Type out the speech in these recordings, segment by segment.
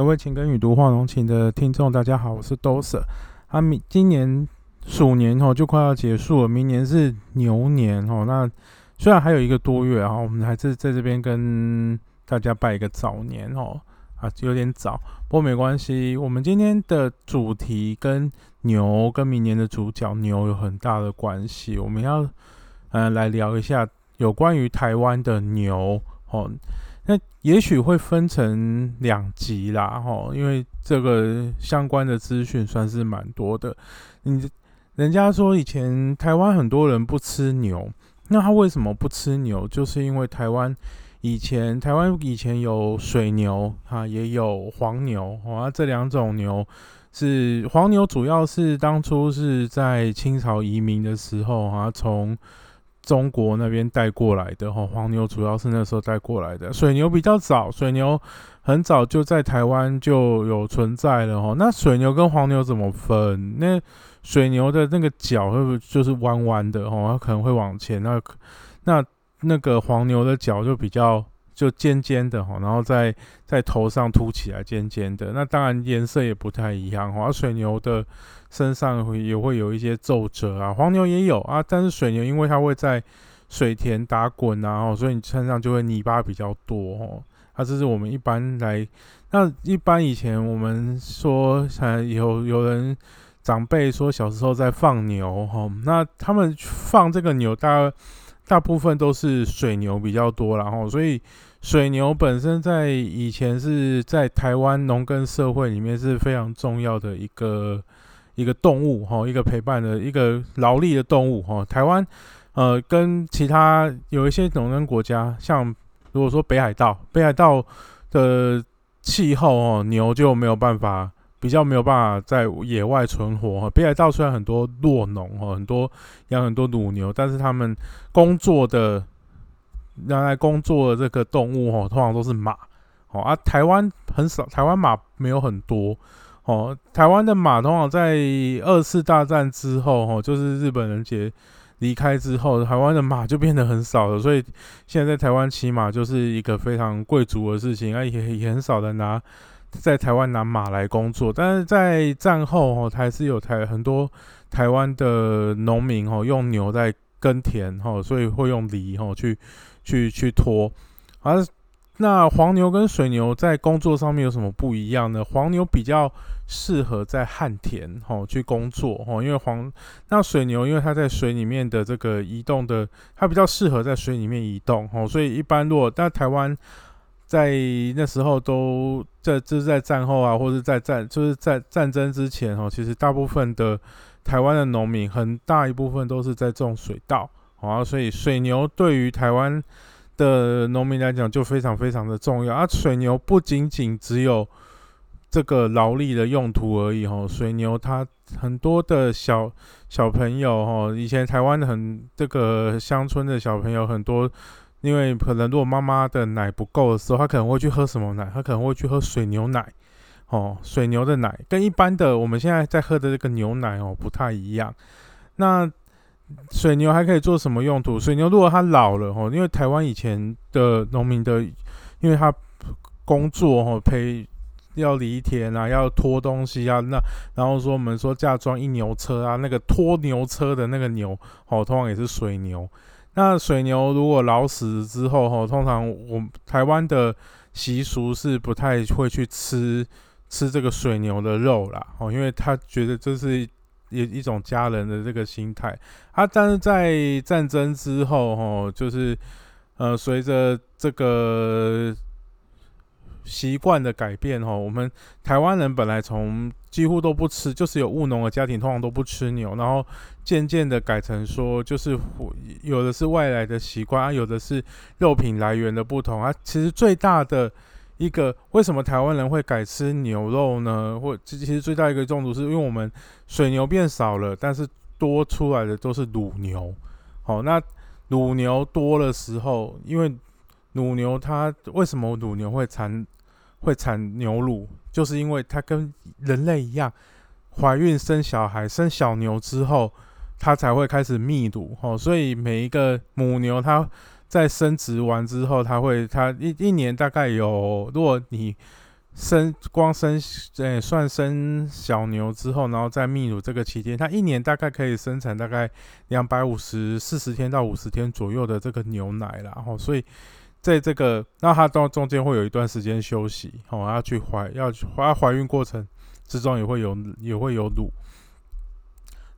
各位情根与读画龙情的听众，大家好，我是 Doser。啊，明今年鼠年哦就快要结束了，明年是牛年哦。那虽然还有一个多月啊，我们还是在这边跟大家拜一个早年哦。啊，有点早，不过没关系。我们今天的主题跟牛跟明年的主角牛有很大的关系，我们要嗯来聊一下有关于台湾的牛哦。那也许会分成两集啦，吼，因为这个相关的资讯算是蛮多的。你人家说以前台湾很多人不吃牛，那他为什么不吃牛？就是因为台湾以前台湾以前有水牛啊，也有黄牛啊，这两种牛是黄牛，主要是当初是在清朝移民的时候啊，从中国那边带过来的哈，黄牛主要是那时候带过来的，水牛比较早，水牛很早就在台湾就有存在了哈。那水牛跟黄牛怎么分？那水牛的那个脚会不会就是弯弯的哈？它可能会往前，那那那个黄牛的脚就比较就尖尖的哈，然后在在头上凸起来尖尖的，那当然颜色也不太一样哈。水牛的。身上也会有一些皱褶啊，黄牛也有啊，但是水牛因为它会在水田打滚啊，所以你身上就会泥巴比较多哦。啊，这是我们一般来，那一般以前我们说，有有人长辈说小时候在放牛哈，那他们放这个牛大大部分都是水牛比较多，然后所以水牛本身在以前是在台湾农耕社会里面是非常重要的一个。一个动物哈，一个陪伴的一个劳力的动物哈。台湾呃，跟其他有一些农耕国家，像如果说北海道，北海道的气候哦，牛就没有办法，比较没有办法在野外存活哈。北海道虽然很多弱农哈，很多养很多乳牛，但是他们工作的拿来工作的这个动物哈，通常都是马哦。啊，台湾很少，台湾马没有很多。哦，台湾的马通常在二次大战之后，哈，就是日本人结离开之后，台湾的马就变得很少了。所以现在在台湾骑马就是一个非常贵族的事情，啊，也也很少人拿在台湾拿马来工作。但是在战后，哦，还是有台很多台湾的农民，哦，用牛在耕田，哈，所以会用犁，哈，去去去拖，而。那黄牛跟水牛在工作上面有什么不一样呢？黄牛比较适合在旱田吼去工作吼，因为黄那水牛因为它在水里面的这个移动的，它比较适合在水里面移动吼，所以一般如果在台湾在那时候都在就是在战后啊，或者在战就是在战争之前哦，其实大部分的台湾的农民很大一部分都是在种水稻啊，所以水牛对于台湾。的农民来讲就非常非常的重要啊！水牛不仅仅只有这个劳力的用途而已哈，水牛它很多的小小朋友哈，以前台湾的很这个乡村的小朋友很多，因为可能如果妈妈的奶不够的时候，他可能会去喝什么奶？他可能会去喝水牛奶哦，水牛的奶跟一般的我们现在在喝的这个牛奶哦不太一样，那。水牛还可以做什么用途？水牛如果它老了吼，因为台湾以前的农民的，因为他工作哦，陪要犁田啊，要拖东西啊，那然后说我们说嫁妆一牛车啊，那个拖牛车的那个牛哦，通常也是水牛。那水牛如果老死之后吼，通常我台湾的习俗是不太会去吃吃这个水牛的肉啦，哦，因为他觉得这是。一一种家人的这个心态，啊，但是在战争之后，吼，就是，呃，随着这个习惯的改变，哈，我们台湾人本来从几乎都不吃，就是有务农的家庭，通常都不吃牛，然后渐渐的改成说，就是有的是外来的习惯，啊，有的是肉品来源的不同，啊，其实最大的。一个为什么台湾人会改吃牛肉呢？或其实最大一个中毒是因为我们水牛变少了，但是多出来的都是乳牛。好，那乳牛多的时候，因为乳牛它为什么乳牛会产会产牛乳？就是因为它跟人类一样，怀孕生小孩生小牛之后，它才会开始泌乳。哦，所以每一个母牛它。在生殖完之后，它会，它一一年大概有，如果你生光生，诶，算生小牛之后，然后再泌乳这个期间，它一年大概可以生产大概两百五十四十天到五十天左右的这个牛奶然后所以在这个，那它到中间会有一段时间休息，哦，要去怀，要怀怀孕过程之中也会有也会有乳。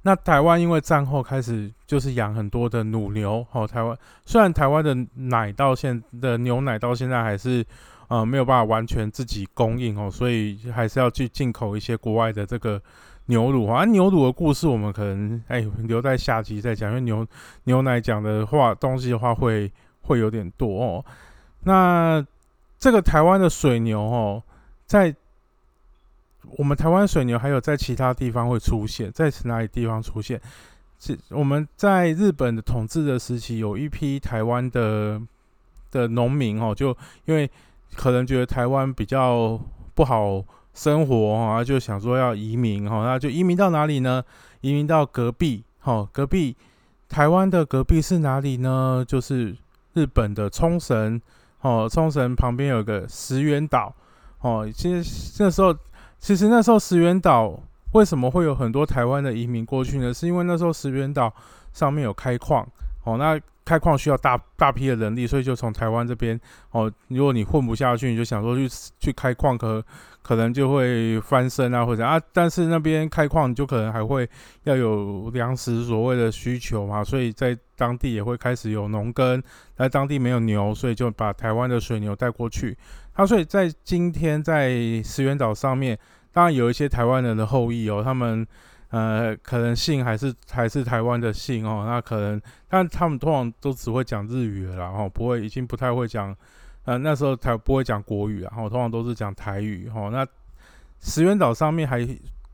那台湾因为战后开始就是养很多的乳牛，哦，台湾虽然台湾的奶到现的牛奶到现在还是。呃，没有办法完全自己供应哦，所以还是要去进口一些国外的这个牛乳啊。牛乳的故事，我们可能哎留在下集再讲，因为牛牛奶讲的话东西的话会会有点多哦。那这个台湾的水牛哦，在我们台湾水牛还有在其他地方会出现，在哪里地方出现？是我们在日本的统治的时期，有一批台湾的的农民哦，就因为。可能觉得台湾比较不好生活啊，就想说要移民哈，那就移民到哪里呢？移民到隔壁，哈，隔壁台湾的隔壁是哪里呢？就是日本的冲绳，哦，冲绳旁边有个石垣岛，哦，其实那时候，其实那时候石垣岛为什么会有很多台湾的移民过去呢？是因为那时候石垣岛上面有开矿，哦，那。开矿需要大大批的人力，所以就从台湾这边哦，如果你混不下去，你就想说去去开矿，可可能就会翻身啊，或者啊，但是那边开矿就可能还会要有粮食所谓的需求嘛，所以在当地也会开始有农耕，在当地没有牛，所以就把台湾的水牛带过去。他所以在今天在石原岛上面，当然有一些台湾人的后裔哦，他们。呃，可能姓还是还是台湾的姓哦，那可能，但他们通常都只会讲日语了，然后不会，已经不太会讲，呃，那时候才不会讲国语，然后通常都是讲台语哈。那石原岛上面还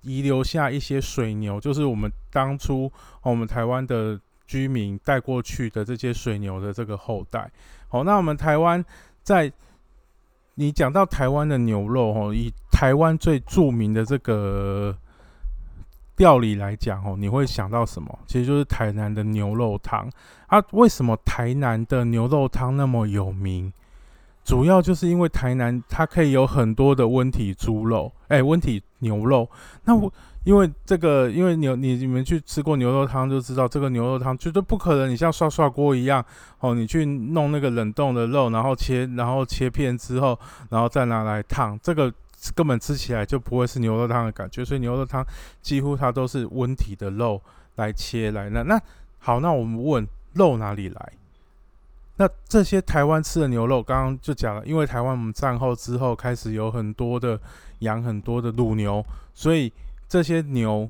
遗留下一些水牛，就是我们当初我们台湾的居民带过去的这些水牛的这个后代。好，那我们台湾在你讲到台湾的牛肉哦，以台湾最著名的这个。料理来讲哦，你会想到什么？其实就是台南的牛肉汤啊。为什么台南的牛肉汤那么有名？主要就是因为台南它可以有很多的温体猪肉，哎，温体牛肉。那我因为这个，因为牛你你们去吃过牛肉汤就知道，这个牛肉汤绝对不可能你像涮涮锅一样哦，你去弄那个冷冻的肉，然后切然后切片之后，然后再拿来烫这个。根本吃起来就不会是牛肉汤的感觉，所以牛肉汤几乎它都是温体的肉来切来。那那好，那我们问肉哪里来？那这些台湾吃的牛肉，刚刚就讲了，因为台湾我们战后之后开始有很多的养很多的乳牛，所以这些牛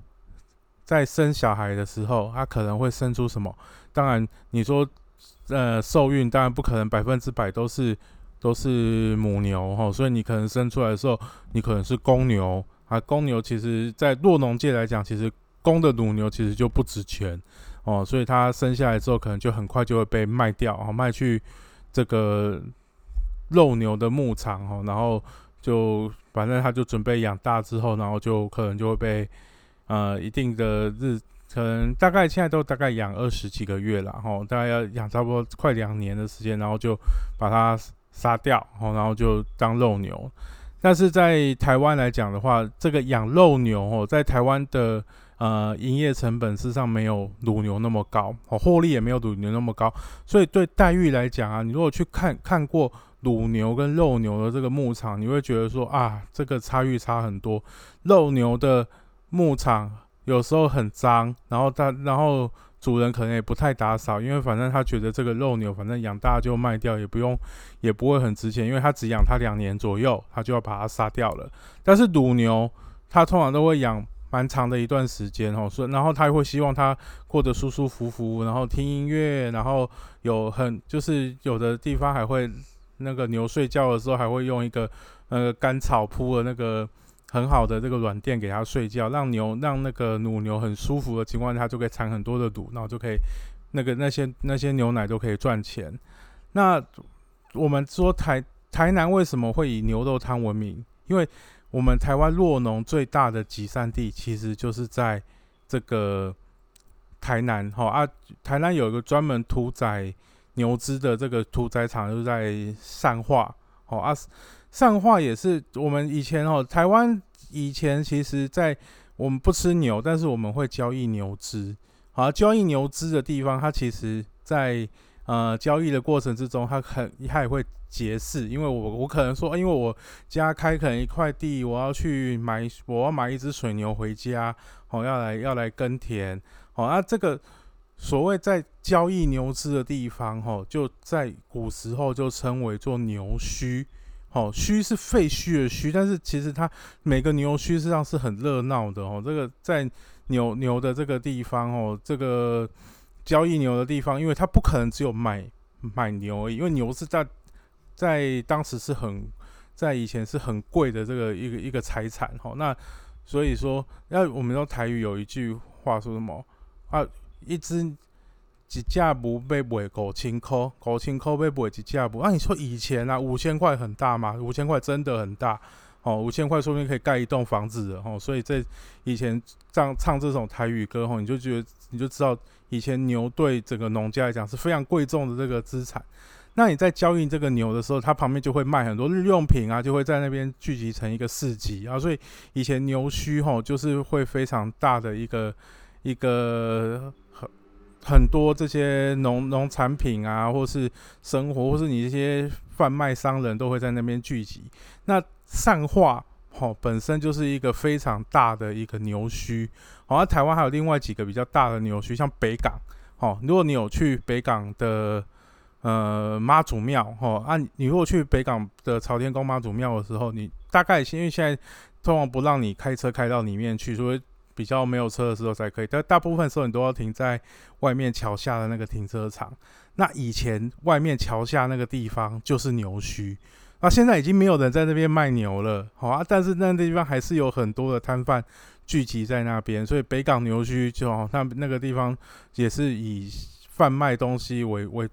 在生小孩的时候，它可能会生出什么？当然你说呃受孕，当然不可能百分之百都是。都是母牛哈，所以你可能生出来的时候，你可能是公牛啊。公牛其实，在弱农界来讲，其实公的乳牛其实就不值钱哦，所以它生下来之后，可能就很快就会被卖掉啊，卖去这个肉牛的牧场哈，然后就反正它就准备养大之后，然后就可能就会被呃一定的日，可能大概现在都大概养二十几个月了哈，大概要养差不多快两年的时间，然后就把它。杀掉，然后就当肉牛。但是在台湾来讲的话，这个养肉牛哦，在台湾的呃营业成本事实上没有乳牛那么高，哦，获利也没有乳牛那么高。所以对待遇来讲啊，你如果去看看过乳牛跟肉牛的这个牧场，你会觉得说啊，这个差异差很多。肉牛的牧场有时候很脏，然后它然后。主人可能也不太打扫，因为反正他觉得这个肉牛，反正养大就卖掉，也不用，也不会很值钱，因为他只养它两年左右，他就要把它杀掉了。但是乳牛，它通常都会养蛮长的一段时间哦，所以然后他会希望它过得舒舒服服，然后听音乐，然后有很就是有的地方还会那个牛睡觉的时候还会用一个呃干草铺的那个。很好的这个软垫给它睡觉，让牛让那个母牛很舒服的情况下，就可以产很多的乳，然后就可以那个那些那些牛奶都可以赚钱。那我们说台台南为什么会以牛肉汤闻名？因为我们台湾弱农最大的集散地其实就是在这个台南哈啊，台南有一个专门屠宰牛只的这个屠宰场，就在善化哦啊。上化也是我们以前哦，台湾以前其实在我们不吃牛，但是我们会交易牛脂。好，交易牛脂的地方，它其实在呃交易的过程之中，它很它也会结市，因为我我可能说，因为我家开垦一块地，我要去买，我要买一只水牛回家，哦，要来要来耕田，好，那这个所谓在交易牛脂的地方，哈，就在古时候就称为做牛墟。哦，墟是废墟的墟，但是其实它每个牛墟实际上是很热闹的哦。这个在牛牛的这个地方哦，这个交易牛的地方，因为它不可能只有买买牛而已，因为牛是在在当时是很在以前是很贵的这个一个一个财产哦。那所以说，要我们说台语有一句话说什么啊？一只。一架不被卖五千块，五千块被卖一架不？啊，你说以前啊，五千块很大吗？五千块真的很大哦，五千块说不定可以盖一栋房子的哦。所以在以前唱唱这种台语歌哦，你就觉得你就知道以前牛对整个农家来讲是非常贵重的这个资产。那你在交易这个牛的时候，它旁边就会卖很多日用品啊，就会在那边聚集成一个市集啊。所以以前牛墟吼就是会非常大的一个一个很。很多这些农农产品啊，或是生活，或是你这些贩卖商人都会在那边聚集。那善化哦，本身就是一个非常大的一个牛墟。好，像台湾还有另外几个比较大的牛墟，像北港。哦，如果你有去北港的呃妈祖庙，哦，啊你如果去北港的朝天宫妈祖庙的时候，你大概因为现在通常不让你开车开到里面去，所以。比较没有车的时候才可以，但大部分时候你都要停在外面桥下的那个停车场。那以前外面桥下那个地方就是牛墟，那现在已经没有人在那边卖牛了，好啊。但是那地方还是有很多的摊贩聚集在那边，所以北港牛墟就那那个地方也是以贩卖东西为为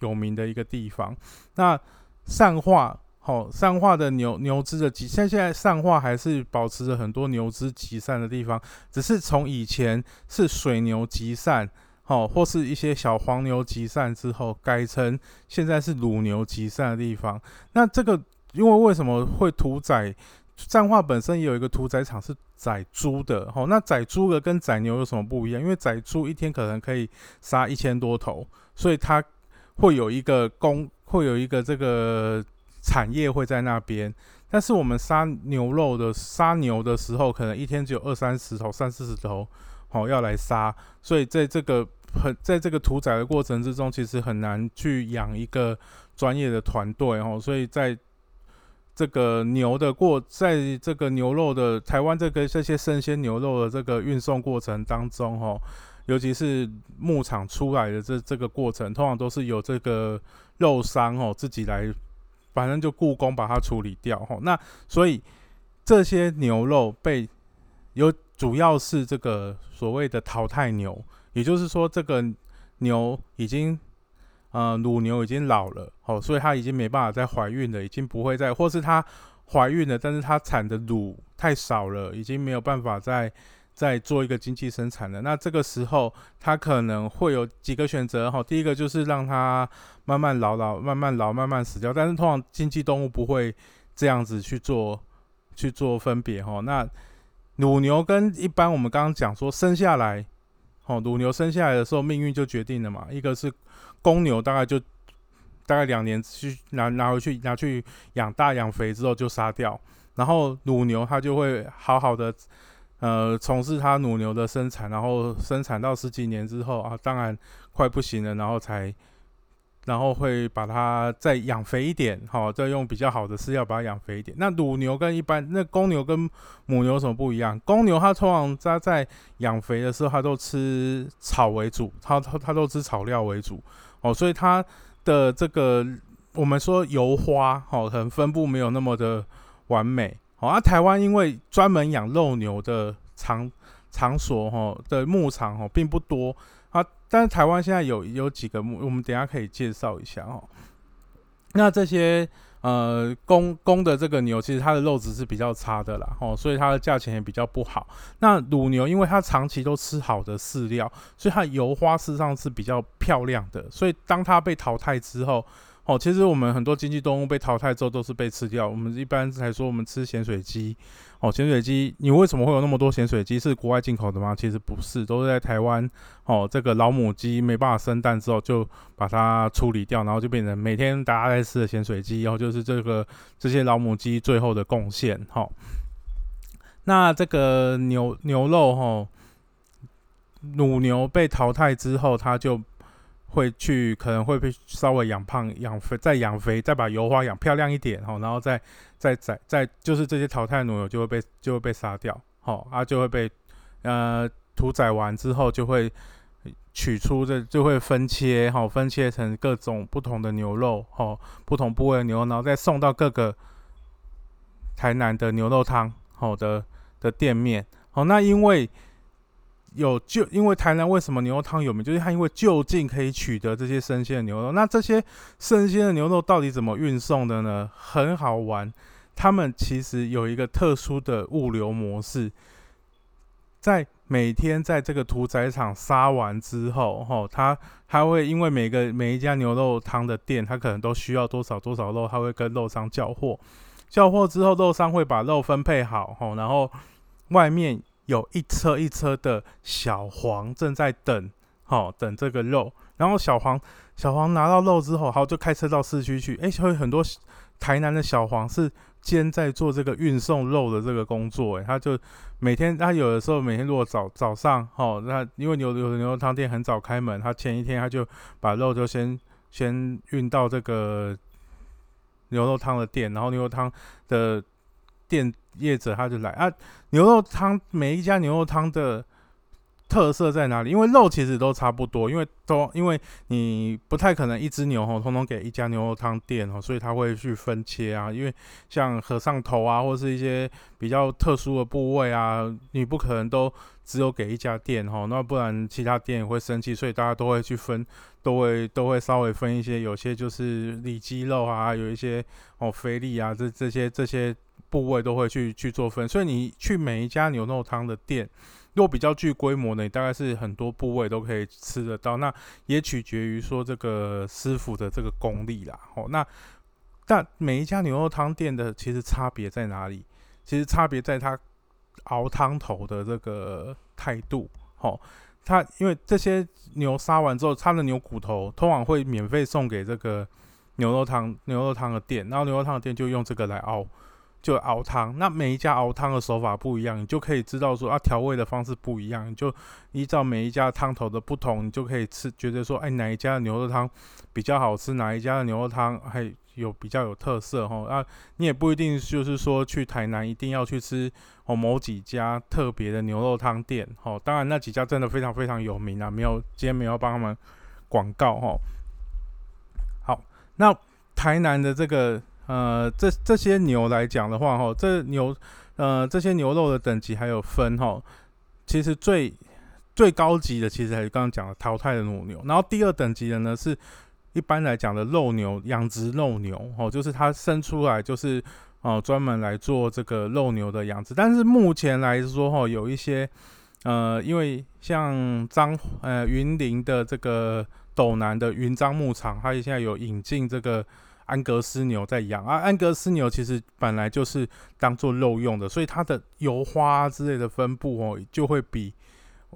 有名的一个地方。那善化。好，善化的牛牛只的集，现现在上化还是保持着很多牛只集散的地方，只是从以前是水牛集散，好，或是一些小黄牛集散之后，改成现在是乳牛集散的地方。那这个，因为为什么会屠宰？善化本身也有一个屠宰场是宰猪的，好，那宰猪的跟宰牛有什么不一样？因为宰猪一天可能可以杀一千多头，所以它会有一个公，会有一个这个。产业会在那边，但是我们杀牛肉的杀牛的时候，可能一天只有二三十头、三四十头，好要来杀，所以在这个很在这个屠宰的过程之中，其实很难去养一个专业的团队哦，所以在这个牛的过，在这个牛肉的台湾这个这些生鲜牛肉的这个运送过程当中，哈，尤其是牧场出来的这这个过程，通常都是有这个肉商哦自己来。反正就故宫把它处理掉吼，那所以这些牛肉被有主要是这个所谓的淘汰牛，也就是说这个牛已经呃乳牛已经老了哦，所以它已经没办法再怀孕了，已经不会再，或是它怀孕了，但是它产的乳太少了，已经没有办法再。在做一个经济生产的，那这个时候他可能会有几个选择哈。第一个就是让它慢慢老老，慢慢老，慢慢死掉。但是通常经济动物不会这样子去做去做分别哈。那乳牛跟一般我们刚刚讲说生下来，哦，乳牛生下来的时候命运就决定了嘛。一个是公牛大概就大概两年去拿拿回去拿去养大养肥之后就杀掉，然后乳牛它就会好好的。呃，从事它乳牛的生产，然后生产到十几年之后啊，当然快不行了，然后才，然后会把它再养肥一点，好，再用比较好的饲料把它养肥一点。那乳牛跟一般那公牛跟母牛有什么不一样？公牛它通常它在养肥的时候，它都吃草为主，它它它都吃草料为主，哦，所以它的这个我们说油花，哦，可能分布没有那么的完美。好，啊，台湾因为专门养肉牛的场场所哈的牧场哈并不多啊，但是台湾现在有有几个牧，我们等下可以介绍一下哦。那这些呃公公的这个牛，其实它的肉质是比较差的啦，哦，所以它的价钱也比较不好。那乳牛，因为它长期都吃好的饲料，所以它油花事实上是比较漂亮的。所以当它被淘汰之后，哦，其实我们很多经济动物被淘汰之后都是被吃掉。我们一般才说我们吃咸水鸡，哦，咸水鸡，你为什么会有那么多咸水鸡？是国外进口的吗？其实不是，都是在台湾。哦，这个老母鸡没办法生蛋之后，就把它处理掉，然后就变成每天大家在吃的咸水鸡。然后就是这个这些老母鸡最后的贡献。哈，那这个牛牛肉，哈，乳牛被淘汰之后，它就。会去可能会被稍微养胖、养肥，再养肥，再把油花养漂亮一点，哦，然后再再再再就是这些淘汰牛就会被就会被杀掉，好啊，就会被呃屠宰完之后就会取出这就会分切，哈，分切成各种不同的牛肉，哈，不同部位的牛肉，然后再送到各个台南的牛肉汤好的的店面，好，那因为。有就因为台南为什么牛肉汤有名，就是它因为就近可以取得这些生鲜的牛肉。那这些生鲜的牛肉到底怎么运送的呢？很好玩，他们其实有一个特殊的物流模式，在每天在这个屠宰场杀完之后，吼，他他会因为每个每一家牛肉汤的店，他可能都需要多少多少肉，他会跟肉商交货，交货之后，肉商会把肉分配好，吼，然后外面。有一车一车的小黄正在等，好等这个肉。然后小黄小黄拿到肉之后，好就开车到市区去。哎，会很多台南的小黄是兼在做这个运送肉的这个工作。哎，他就每天他有的时候每天如果早早上，哦，那因为牛有牛肉汤店很早开门，他前一天他就把肉就先先运到这个牛肉汤的店，然后牛肉汤的。店业者他就来啊，牛肉汤每一家牛肉汤的特色在哪里？因为肉其实都差不多，因为都因为你不太可能一只牛吼，通通给一家牛肉汤店哦，所以他会去分切啊。因为像和尚头啊，或是一些比较特殊的部位啊，你不可能都只有给一家店吼，那不然其他店也会生气，所以大家都会去分，都会都会稍微分一些，有些就是里脊肉啊，有一些哦菲力啊，这这些这些。部位都会去去做分，所以你去每一家牛肉汤的店，如果比较具规模的，你大概是很多部位都可以吃得到。那也取决于说这个师傅的这个功力啦。哦，那但每一家牛肉汤店的其实差别在哪里？其实差别在它熬汤头的这个态度。哦，它因为这些牛杀完之后，它的牛骨头通常会免费送给这个牛肉汤牛肉汤的店，然后牛肉汤的店就用这个来熬。就熬汤，那每一家熬汤的手法不一样，你就可以知道说啊，调味的方式不一样，你就依照每一家汤头的不同，你就可以吃，觉得说，哎，哪一家的牛肉汤比较好吃，哪一家的牛肉汤还有比较有特色哈。啊，你也不一定就是说去台南一定要去吃哦某几家特别的牛肉汤店哦。当然那几家真的非常非常有名啊，没有今天没有帮他们广告哈。好，那台南的这个。呃，这这些牛来讲的话，哈，这牛，呃，这些牛肉的等级还有分，哈，其实最最高级的，其实还是刚刚讲的淘汰的母牛，然后第二等级的呢，是一般来讲的肉牛，养殖肉牛，哦，就是它生出来就是，哦，专门来做这个肉牛的养殖，但是目前来说，哈，有一些，呃，因为像张，呃，云林的这个斗南的云漳牧场，它现在有引进这个。安格斯牛在养。啊，安格斯牛其实本来就是当做肉用的，所以它的油花之类的分布哦，就会比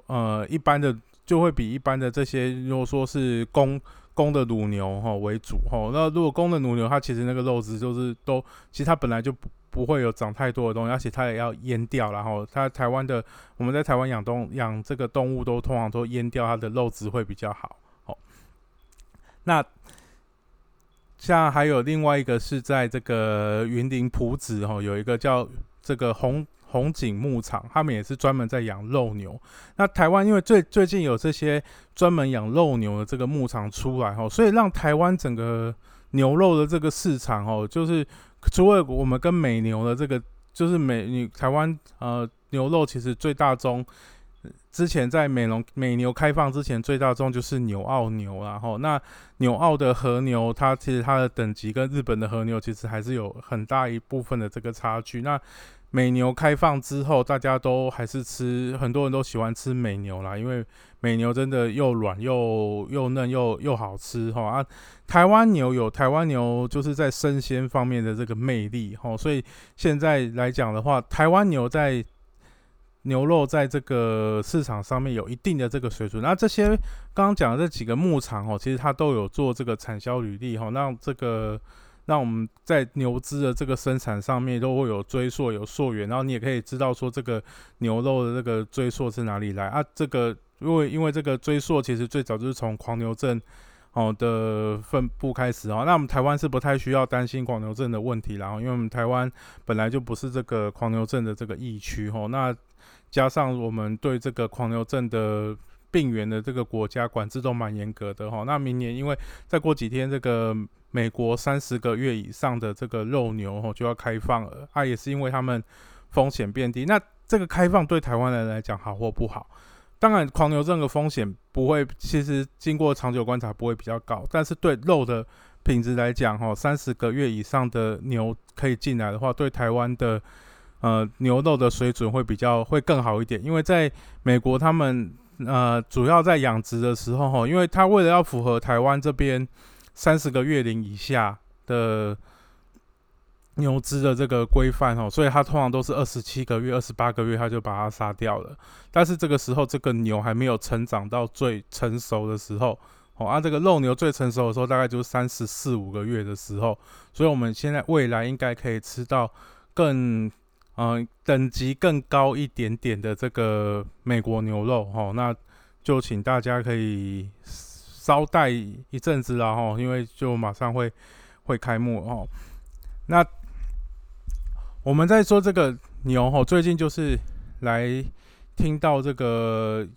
呃一般的就会比一般的这些，如果说是公公的乳牛哈为主哈，那如果公的乳牛，它其实那个肉质就是都，其实它本来就不不会有长太多的东西，而且它也要阉掉，然后它台湾的我们在台湾养动养这个动物都通常都阉掉，它的肉质会比较好，哦，那。像还有另外一个是在这个云林埔子哈，有一个叫这个红红景牧场，他们也是专门在养肉牛。那台湾因为最最近有这些专门养肉牛的这个牧场出来哈，所以让台湾整个牛肉的这个市场哦，就是除了我们跟美牛的这个，就是美你台湾呃牛肉其实最大宗。之前在美农美牛开放之前，最大宗就是纽澳牛，然后那纽澳的和牛，它其实它的等级跟日本的和牛其实还是有很大一部分的这个差距。那美牛开放之后，大家都还是吃，很多人都喜欢吃美牛啦，因为美牛真的又软又又嫩又又好吃哈啊。台湾牛有台湾牛就是在生鲜方面的这个魅力哈，所以现在来讲的话，台湾牛在牛肉在这个市场上面有一定的这个水准。那这些刚刚讲的这几个牧场哦，其实它都有做这个产销履历哈，让这个。那我们在牛脂的这个生产上面都会有追溯、有溯源，然后你也可以知道说这个牛肉的这个追溯是哪里来啊？这个因为因为这个追溯其实最早就是从狂牛症哦的分布开始哦。那我们台湾是不太需要担心狂牛症的问题，然后因为我们台湾本来就不是这个狂牛症的这个疫区哦。那加上我们对这个狂牛症的病源的这个国家管制都蛮严格的哈。那明年因为再过几天这个。美国三十个月以上的这个肉牛哦就要开放了，啊也是因为他们风险变低。那这个开放对台湾人来讲好或不好？当然，狂牛症的风险不会，其实经过长久观察不会比较高。但是对肉的品质来讲，哈，三十个月以上的牛可以进来的话，对台湾的呃牛肉的水准会比较会更好一点。因为在美国，他们呃主要在养殖的时候，哈，因为他为了要符合台湾这边。三十个月龄以下的牛只的这个规范哦，所以它通常都是二十七个月、二十八个月，它就把它杀掉了。但是这个时候，这个牛还没有成长到最成熟的时候哦。啊，这个肉牛最成熟的时候，大概就是三十四五个月的时候。所以，我们现在未来应该可以吃到更嗯等级更高一点点的这个美国牛肉哦。那就请大家可以。稍待一阵子啦哈，因为就马上会会开幕哦。那我们在说这个牛哈，最近就是来听到这个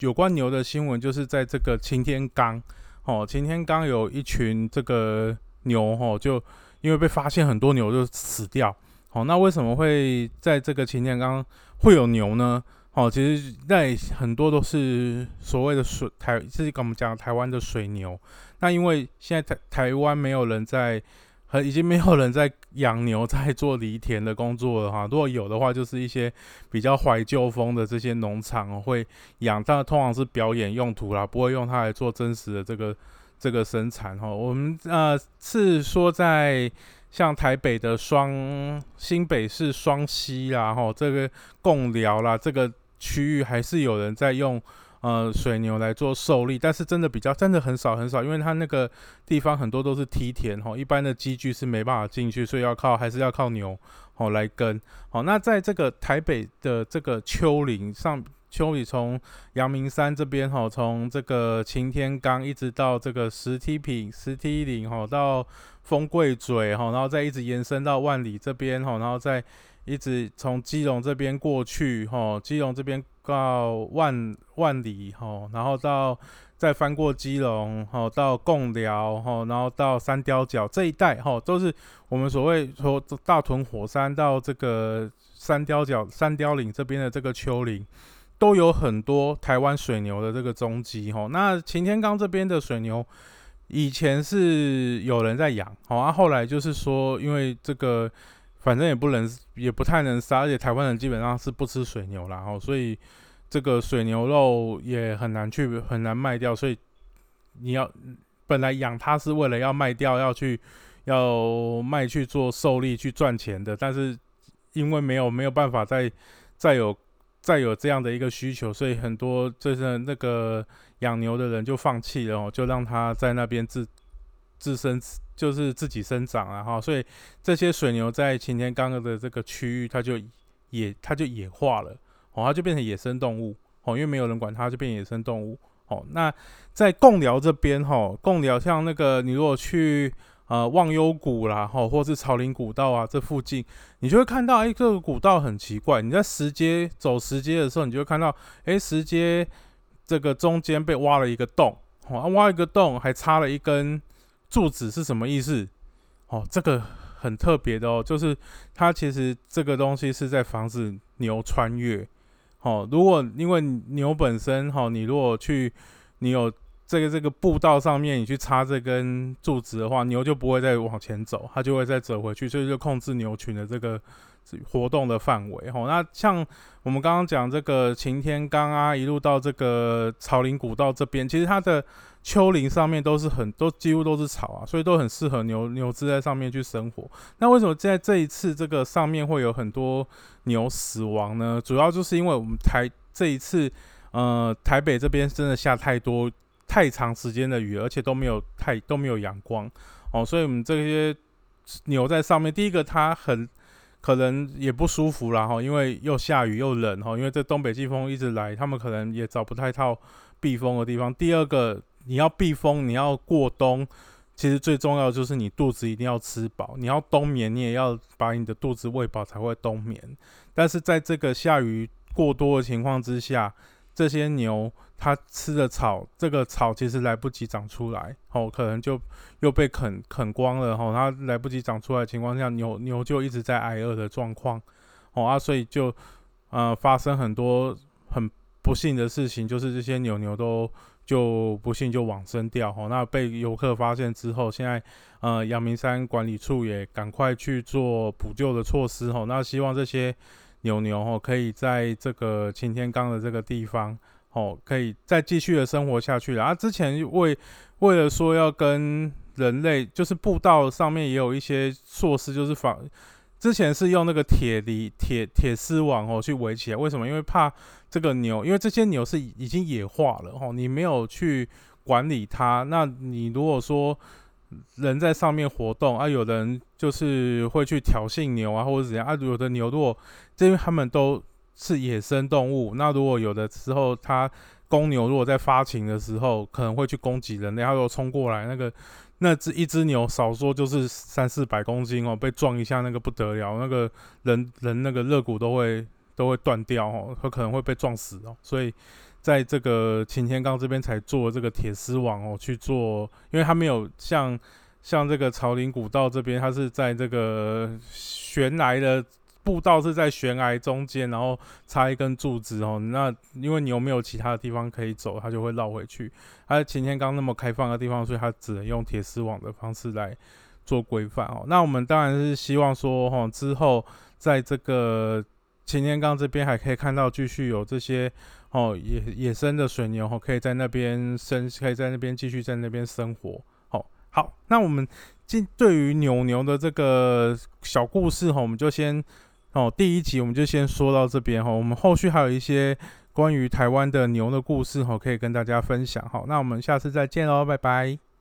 有关牛的新闻，就是在这个擎天岗哦，擎天岗有一群这个牛哈，就因为被发现很多牛就死掉。好，那为什么会在这个擎天刚会有牛呢？哦，其实那很多都是所谓的水台，这是跟我们讲台湾的水牛。那因为现在台台湾没有人在，和已经没有人在养牛，在做犁田的工作了哈。如果有的话，就是一些比较怀旧风的这些农场会养，但通常是表演用途啦，不会用它来做真实的这个这个生产哈。我们呃是说在。像台北的双新北市双溪啦，吼，这个贡寮啦，这个区域还是有人在用呃水牛来做受力，但是真的比较真的很少很少，因为它那个地方很多都是梯田，吼，一般的机具是没办法进去，所以要靠还是要靠牛，吼来跟，好，那在这个台北的这个丘陵上。丘里从阳明山这边哈，从这个擎天岗一直到这个石梯坪、石梯岭吼，到丰贵嘴哈，然后再一直延伸到万里这边哈，然后再一直从基隆这边过去哈，基隆这边到万万里哈，然后到再翻过基隆哈，到贡寮哈，然后到三雕角这一带哈，都是我们所谓说大屯火山到这个三雕角、三雕岭这边的这个丘陵。都有很多台湾水牛的这个踪迹哈。那擎天岗这边的水牛以前是有人在养，好啊，后来就是说，因为这个反正也不能，也不太能杀，而且台湾人基本上是不吃水牛啦，哈，所以这个水牛肉也很难去很难卖掉，所以你要本来养它是为了要卖掉，要去要卖去做受力去赚钱的，但是因为没有没有办法再再有。再有这样的一个需求，所以很多就是那个养牛的人就放弃了，就让它在那边自自身就是自己生长啊哈。所以这些水牛在擎天岗的这个区域，它就野它就野化了哦，它就变成野生动物哦，因为没有人管它，就变野生动物哦。那在贡寮这边哈，贡寮像那个你如果去。呃，忘忧谷啦，吼，或是草林古道啊，这附近你就会看到，哎，这个古道很奇怪。你在石阶走石阶的时候，你就会看到，哎，石阶这个中间被挖了一个洞，哦，挖一个洞还插了一根柱子，是什么意思？哦，这个很特别的哦，就是它其实这个东西是在防止牛穿越。哦，如果因为牛本身，哈，你如果去，你有。这个这个步道上面你去插这根柱子的话，牛就不会再往前走，它就会再折回去，所以就控制牛群的这个活动的范围。吼，那像我们刚刚讲这个擎天岗啊，一路到这个草林古道这边，其实它的丘陵上面都是很都几乎都是草啊，所以都很适合牛牛只在上面去生活。那为什么在这一次这个上面会有很多牛死亡呢？主要就是因为我们台这一次呃台北这边真的下太多。太长时间的雨，而且都没有太都没有阳光哦，所以我们这些牛在上面，第一个它很可能也不舒服啦哈，因为又下雨又冷哈，因为这东北季风一直来，他们可能也找不太到避风的地方。第二个，你要避风，你要过冬，其实最重要的就是你肚子一定要吃饱，你要冬眠，你也要把你的肚子喂饱才会冬眠。但是在这个下雨过多的情况之下，这些牛。它吃的草，这个草其实来不及长出来，哦，可能就又被啃啃光了，吼，它来不及长出来的情况下，牛牛就一直在挨饿的状况，哦啊，所以就呃发生很多很不幸的事情，就是这些牛牛都就不幸就往生掉，吼，那被游客发现之后，现在呃阳明山管理处也赶快去做补救的措施，吼，那希望这些牛牛吼可以在这个擎天岗的这个地方。哦，可以再继续的生活下去了。啊，之前为为了说要跟人类，就是步道上面也有一些措施，就是防之前是用那个铁犁、铁铁丝网哦去围起来。为什么？因为怕这个牛，因为这些牛是已经野化了哦，你没有去管理它，那你如果说人在上面活动啊，有人就是会去挑衅牛啊，或者怎样啊，有的牛如果因为他们都。是野生动物，那如果有的时候它公牛如果在发情的时候，可能会去攻击人类，它又冲过来，那个那只一只牛少说就是三四百公斤哦，被撞一下那个不得了，那个人人那个肋骨都会都会断掉哦，它可能会被撞死哦，所以在这个擎天岗这边才做这个铁丝网哦去做，因为它没有像像这个朝林古道这边，它是在这个悬崖的。步道是在悬崖中间，然后插一根柱子哦。那因为你又没有其他的地方可以走，它就会绕回去。它擎天刚那么开放的地方，所以它只能用铁丝网的方式来做规范哦。那我们当然是希望说，哈，之后在这个擎天刚这边还可以看到继续有这些哦野野生的水牛哦，可以在那边生，可以在那边继续在那边生活。好，好，那我们进对于牛牛的这个小故事哈，我们就先。哦，第一集我们就先说到这边哈，我们后续还有一些关于台湾的牛的故事哈，可以跟大家分享。哦，那我们下次再见喽，拜拜。